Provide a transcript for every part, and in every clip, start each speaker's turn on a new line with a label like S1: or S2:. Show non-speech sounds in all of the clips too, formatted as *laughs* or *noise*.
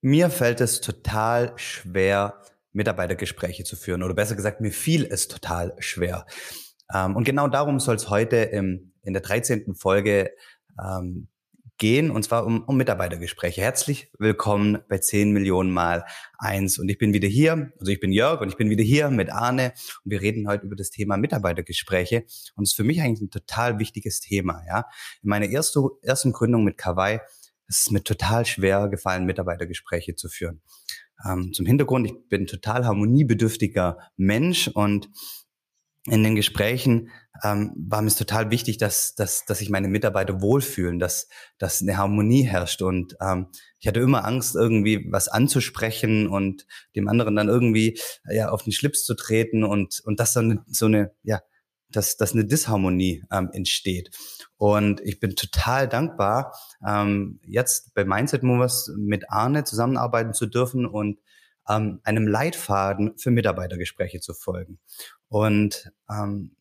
S1: Mir fällt es total schwer, Mitarbeitergespräche zu führen. Oder besser gesagt, mir fiel es total schwer. Ähm, und genau darum soll es heute in der 13. Folge ähm, gehen, und zwar um, Mitarbeitergespräche. Herzlich willkommen bei 10 Millionen mal eins. Und ich bin wieder hier, also ich bin Jörg und ich bin wieder hier mit Arne und wir reden heute über das Thema Mitarbeitergespräche. Und es ist für mich eigentlich ein total wichtiges Thema. Ja, In meiner erste, ersten Gründung mit Kawaii es ist mir total schwer gefallen, Mitarbeitergespräche zu führen. Ähm, zum Hintergrund, ich bin total harmoniebedürftiger Mensch und in den Gesprächen ähm, war mir es total wichtig, dass, dass, dass sich meine Mitarbeiter wohlfühlen, dass, dass eine Harmonie herrscht. Und ähm, ich hatte immer Angst, irgendwie was anzusprechen und dem anderen dann irgendwie ja, auf den Schlips zu treten und, und das dann so eine, ja, dass, dass eine Disharmonie ähm, entsteht. Und ich bin total dankbar, ähm, jetzt bei Mindset Movers mit Arne zusammenarbeiten zu dürfen und ähm, einem Leitfaden für Mitarbeitergespräche zu folgen. Und ähm,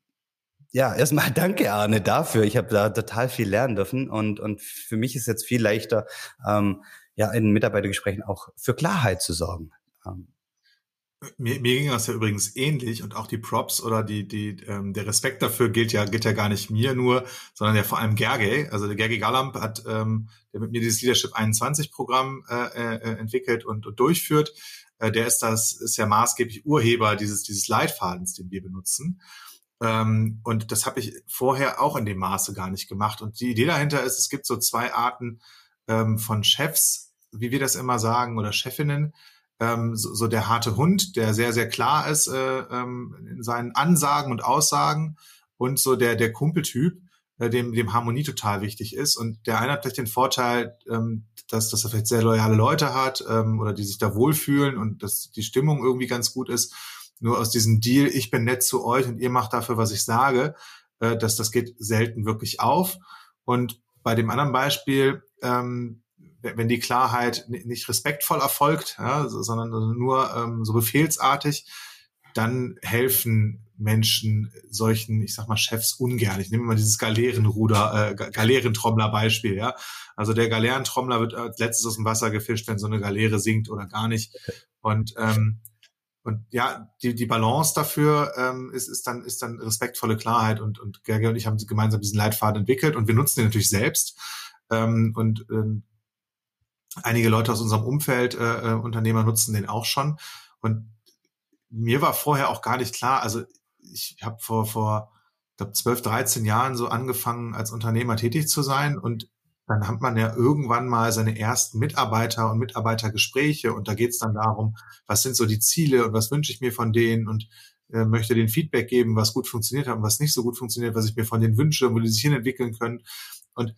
S1: ja, erstmal *laughs* danke Arne dafür. Ich habe da total viel lernen dürfen und, und für mich ist jetzt viel leichter, ähm, ja, in Mitarbeitergesprächen auch für Klarheit zu sorgen. Ähm,
S2: mir, mir ging das ja übrigens ähnlich und auch die Props oder die, die, ähm, der Respekt dafür gilt ja, gilt ja gar nicht mir nur, sondern ja vor allem Gergely. Also der Gergely Galamp hat ähm, der mit mir dieses Leadership 21 Programm äh, äh, entwickelt und, und durchführt. Äh, der ist das, ist ja maßgeblich Urheber dieses, dieses Leitfadens, den wir benutzen. Ähm, und das habe ich vorher auch in dem Maße gar nicht gemacht. Und die Idee dahinter ist, es gibt so zwei Arten ähm, von Chefs, wie wir das immer sagen, oder Chefinnen ähm, so, so der harte Hund, der sehr, sehr klar ist äh, ähm, in seinen Ansagen und Aussagen und so der, der Kumpeltyp, äh, dem, dem Harmonie total wichtig ist. Und der eine hat vielleicht den Vorteil, ähm, dass, dass er vielleicht sehr loyale Leute hat ähm, oder die sich da wohlfühlen und dass die Stimmung irgendwie ganz gut ist. Nur aus diesem Deal, ich bin nett zu euch und ihr macht dafür, was ich sage, äh, dass das geht selten wirklich auf. Und bei dem anderen Beispiel, ähm, wenn die Klarheit nicht respektvoll erfolgt, ja, sondern nur ähm, so befehlsartig, dann helfen Menschen solchen, ich sag mal, Chefs ungern. Ich nehme mal dieses Galeerenruder, äh, Galeerentrommler-Beispiel, ja. Also der Galeerentrommler wird als letztes aus dem Wasser gefischt, wenn so eine Galeere sinkt oder gar nicht. Und ähm, und ja, die, die Balance dafür ähm, ist, ist, dann, ist dann respektvolle Klarheit und, und Gerge und ich haben gemeinsam diesen Leitfaden entwickelt und wir nutzen den natürlich selbst. Ähm, und ähm, Einige Leute aus unserem Umfeld, äh, äh, Unternehmer, nutzen den auch schon. Und mir war vorher auch gar nicht klar, also ich habe vor, vor ich glaube, 12, 13 Jahren so angefangen, als Unternehmer tätig zu sein. Und dann hat man ja irgendwann mal seine ersten Mitarbeiter und Mitarbeitergespräche. Und da geht es dann darum, was sind so die Ziele und was wünsche ich mir von denen und äh, möchte den Feedback geben, was gut funktioniert hat und was nicht so gut funktioniert, was ich mir von denen wünsche, wo die sich hinentwickeln können. Und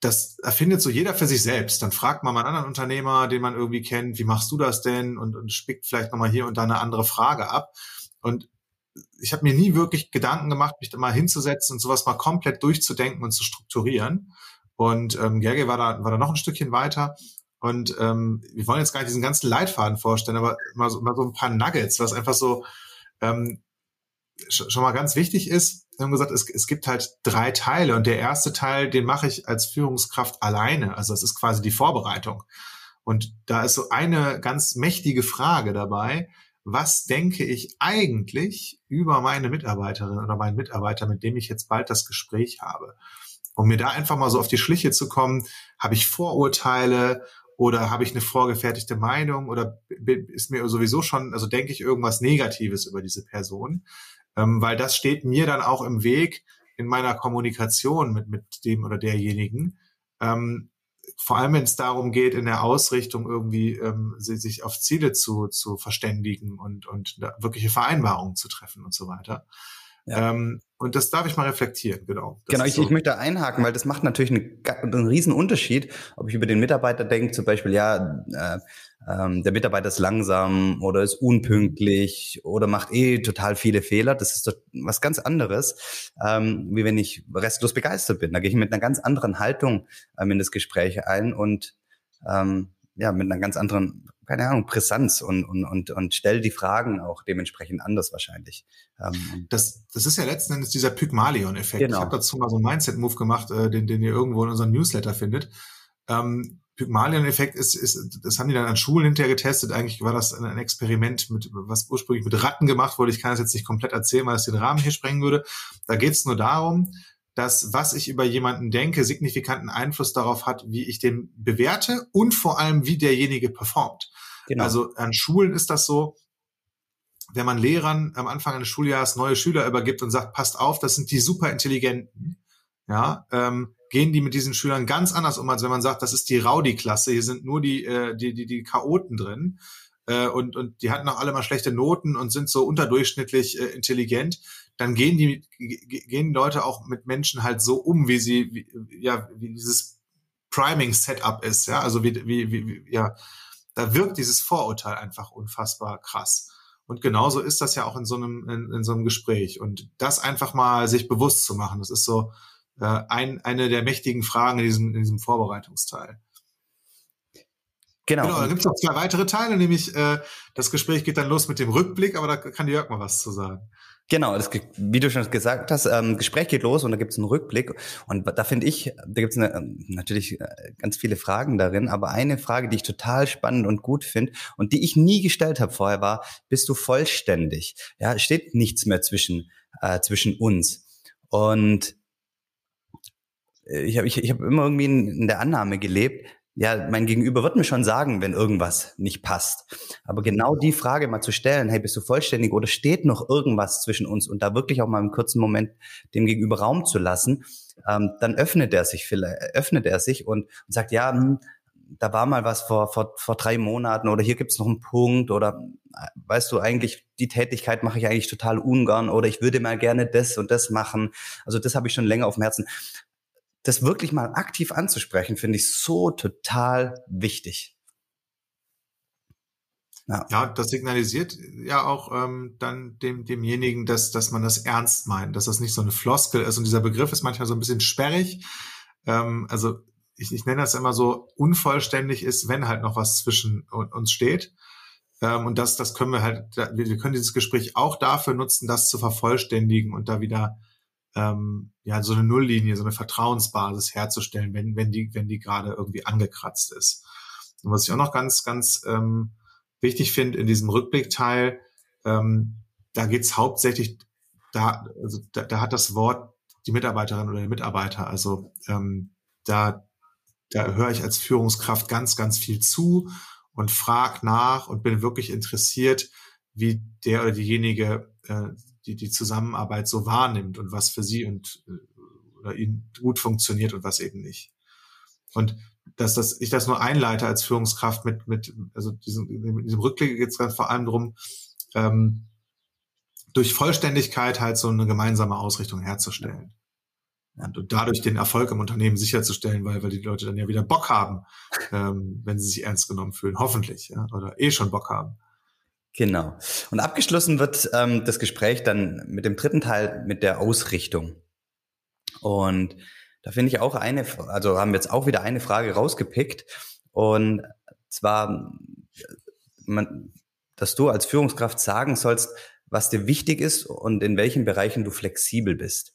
S2: das erfindet so jeder für sich selbst. Dann fragt man mal einen anderen Unternehmer, den man irgendwie kennt, wie machst du das denn? Und, und spickt vielleicht nochmal hier und da eine andere Frage ab. Und ich habe mir nie wirklich Gedanken gemacht, mich da mal hinzusetzen und sowas mal komplett durchzudenken und zu strukturieren. Und ähm, Gerge war da, war da noch ein Stückchen weiter. Und ähm, wir wollen jetzt gar nicht diesen ganzen Leitfaden vorstellen, aber mal so, mal so ein paar Nuggets, was einfach so ähm, schon mal ganz wichtig ist, wir haben gesagt, es, es gibt halt drei Teile und der erste Teil, den mache ich als Führungskraft alleine. Also das ist quasi die Vorbereitung. Und da ist so eine ganz mächtige Frage dabei. Was denke ich eigentlich über meine Mitarbeiterin oder meinen Mitarbeiter, mit dem ich jetzt bald das Gespräch habe? Um mir da einfach mal so auf die Schliche zu kommen, habe ich Vorurteile oder habe ich eine vorgefertigte Meinung oder ist mir sowieso schon, also denke ich irgendwas Negatives über diese Person? Ähm, weil das steht mir dann auch im Weg in meiner Kommunikation mit, mit dem oder derjenigen. Ähm, vor allem, wenn es darum geht, in der Ausrichtung irgendwie ähm, sich auf Ziele zu, zu verständigen und, und wirkliche Vereinbarungen zu treffen und so weiter. Ja. Ähm, und das darf ich mal reflektieren, genau.
S1: Das genau, ich, so. ich möchte einhaken, weil das macht natürlich einen, einen riesen Unterschied, ob ich über den Mitarbeiter denke, zum Beispiel, ja, äh, ähm, der Mitarbeiter ist langsam oder ist unpünktlich oder macht eh total viele Fehler. Das ist doch was ganz anderes, ähm, wie wenn ich restlos begeistert bin. Da gehe ich mit einer ganz anderen Haltung ähm, in das Gespräch ein und ähm, ja, mit einer ganz anderen, keine Ahnung, Brisanz und, und, und, und stell die Fragen auch dementsprechend anders wahrscheinlich.
S2: Ähm, das, das ist ja letzten Endes dieser Pygmalion-Effekt. Genau. Ich habe dazu mal so einen Mindset-Move gemacht, äh, den, den ihr irgendwo in unserem Newsletter findet. Ähm, Pygmalion-Effekt ist, ist, das haben die dann an Schulen hinterher getestet. Eigentlich war das ein Experiment, mit, was ursprünglich mit Ratten gemacht wurde. Ich kann das jetzt nicht komplett erzählen, weil es den Rahmen hier sprengen würde. Da geht es nur darum, dass was ich über jemanden denke, signifikanten Einfluss darauf hat, wie ich den bewerte und vor allem, wie derjenige performt. Genau. Also an Schulen ist das so, wenn man Lehrern am Anfang eines Schuljahres neue Schüler übergibt und sagt, passt auf, das sind die superintelligenten, ja, ähm, gehen die mit diesen Schülern ganz anders um, als wenn man sagt, das ist die Rowdy-Klasse, hier sind nur die, äh, die, die, die Chaoten drin äh, und, und die hatten auch alle mal schlechte Noten und sind so unterdurchschnittlich äh, intelligent, dann gehen die gehen Leute auch mit Menschen halt so um, wie sie wie, ja wie dieses Priming Setup ist, ja, also wie, wie, wie ja, da wirkt dieses Vorurteil einfach unfassbar krass. Und genauso ist das ja auch in so einem in, in so einem Gespräch und das einfach mal sich bewusst zu machen, das ist so äh, ein, eine der mächtigen Fragen in diesem, in diesem Vorbereitungsteil. Genau. genau dann gibt es noch zwei weitere Teile, nämlich äh, das Gespräch geht dann los mit dem Rückblick, aber da kann Jörg mal was zu sagen.
S1: Genau, das, wie du schon gesagt hast, ähm, Gespräch geht los und da gibt es einen Rückblick. Und da finde ich, da gibt es ähm, natürlich äh, ganz viele Fragen darin, aber eine Frage, die ich total spannend und gut finde und die ich nie gestellt habe vorher, war, bist du vollständig? Ja, steht nichts mehr zwischen, äh, zwischen uns. Und ich habe ich, ich hab immer irgendwie in, in der Annahme gelebt, ja, mein Gegenüber wird mir schon sagen, wenn irgendwas nicht passt. Aber genau die Frage mal zu stellen, hey, bist du vollständig oder steht noch irgendwas zwischen uns und da wirklich auch mal einen kurzen Moment dem Gegenüber Raum zu lassen, ähm, dann öffnet er sich vielleicht, öffnet er sich und, und sagt, ja, hm, da war mal was vor, vor, vor drei Monaten oder hier gibt's noch einen Punkt oder weißt du eigentlich, die Tätigkeit mache ich eigentlich total ungern oder ich würde mal gerne das und das machen. Also das habe ich schon länger auf dem Herzen das wirklich mal aktiv anzusprechen, finde ich so total wichtig.
S2: Ja. ja, das signalisiert ja auch ähm, dann dem, demjenigen, dass, dass man das ernst meint, dass das nicht so eine Floskel ist. Und dieser Begriff ist manchmal so ein bisschen sperrig. Ähm, also ich, ich nenne das immer so, unvollständig ist, wenn halt noch was zwischen uns steht. Ähm, und das, das können wir halt, wir können dieses Gespräch auch dafür nutzen, das zu vervollständigen und da wieder ähm, ja so eine Nulllinie, so eine Vertrauensbasis herzustellen, wenn wenn die wenn die gerade irgendwie angekratzt ist. Und was ich auch noch ganz ganz ähm, wichtig finde in diesem Rückblickteil, ähm, da geht's hauptsächlich da also da, da hat das Wort die Mitarbeiterin oder der Mitarbeiter, also ähm, da da höre ich als Führungskraft ganz ganz viel zu und frag nach und bin wirklich interessiert, wie der oder diejenige äh, die, die Zusammenarbeit so wahrnimmt und was für sie und äh, oder ihnen gut funktioniert und was eben nicht. Und dass das, ich das nur einleite als Führungskraft mit, mit also diesem, diesem Rückblick geht es ganz vor allem darum, ähm, durch Vollständigkeit halt so eine gemeinsame Ausrichtung herzustellen. Und, und dadurch den Erfolg im Unternehmen sicherzustellen, weil, weil die Leute dann ja wieder Bock haben, ähm, wenn sie sich ernst genommen fühlen, hoffentlich, ja, oder eh schon Bock haben.
S1: Genau. Und abgeschlossen wird ähm, das Gespräch dann mit dem dritten Teil mit der Ausrichtung. Und da finde ich auch eine, also haben wir jetzt auch wieder eine Frage rausgepickt. Und zwar, man, dass du als Führungskraft sagen sollst, was dir wichtig ist und in welchen Bereichen du flexibel bist.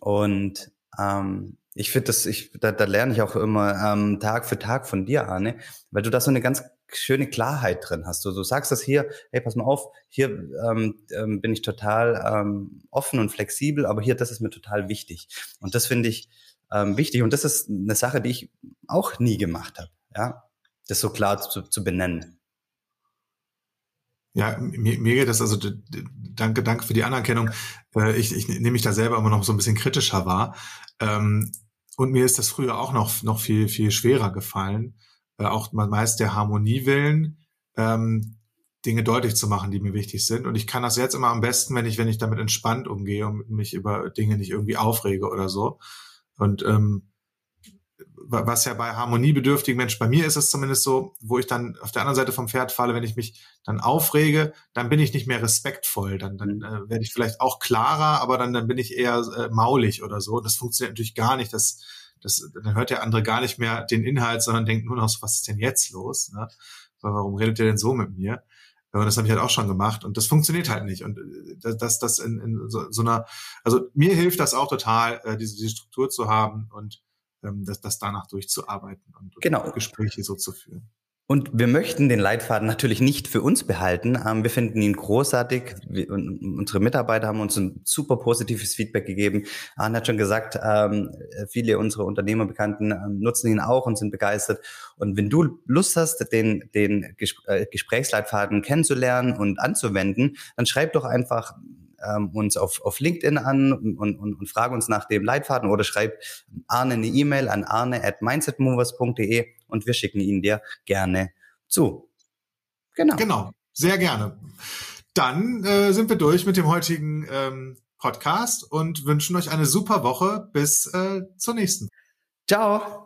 S1: Und ähm, ich finde das, ich, da, da lerne ich auch immer ähm, Tag für Tag von dir, Arne, weil du da so eine ganz schöne Klarheit drin hast. Du, du sagst das hier, hey, pass mal auf, hier ähm, ähm, bin ich total ähm, offen und flexibel, aber hier, das ist mir total wichtig. Und das finde ich ähm, wichtig. Und das ist eine Sache, die ich auch nie gemacht habe, ja, das so klar zu, zu benennen.
S2: Ja, mir, mir geht das also danke, danke für die Anerkennung. Äh, ich, ich nehme mich da selber immer noch so ein bisschen kritischer wahr. Ähm, und mir ist das früher auch noch noch viel viel schwerer gefallen äh, auch meist der Harmonie willen, ähm, Dinge deutlich zu machen, die mir wichtig sind. Und ich kann das jetzt immer am besten, wenn ich, wenn ich damit entspannt umgehe und mich über Dinge nicht irgendwie aufrege oder so. Und ähm, was ja bei harmoniebedürftigen Menschen, bei mir ist es zumindest so, wo ich dann auf der anderen Seite vom Pferd falle, wenn ich mich dann aufrege, dann bin ich nicht mehr respektvoll, dann, dann äh, werde ich vielleicht auch klarer, aber dann, dann bin ich eher äh, maulig oder so. Das funktioniert natürlich gar nicht. Das das, dann hört der andere gar nicht mehr den Inhalt, sondern denkt nur noch so, was ist denn jetzt los? Ne? Warum redet ihr denn so mit mir? Und das habe ich halt auch schon gemacht und das funktioniert halt nicht. Und äh, dass das in, in so, so einer, also mir hilft das auch total, äh, diese, diese Struktur zu haben und ähm, das, das danach durchzuarbeiten und
S1: genau.
S2: Gespräche so zu führen.
S1: Und wir möchten den Leitfaden natürlich nicht für uns behalten. Ähm, wir finden ihn großartig. Wir, unsere Mitarbeiter haben uns ein super positives Feedback gegeben. Arne hat schon gesagt, ähm, viele unserer Unternehmerbekannten ähm, nutzen ihn auch und sind begeistert. Und wenn du Lust hast, den, den äh, Gesprächsleitfaden kennenzulernen und anzuwenden, dann schreib doch einfach ähm, uns auf, auf LinkedIn an und, und, und frage uns nach dem Leitfaden oder schreib Arne eine E-Mail an arne at mindsetmovers.de und wir schicken ihn dir gerne zu.
S2: Genau. Genau, sehr gerne. Dann äh, sind wir durch mit dem heutigen ähm, Podcast und wünschen euch eine super Woche. Bis äh, zur nächsten.
S1: Ciao.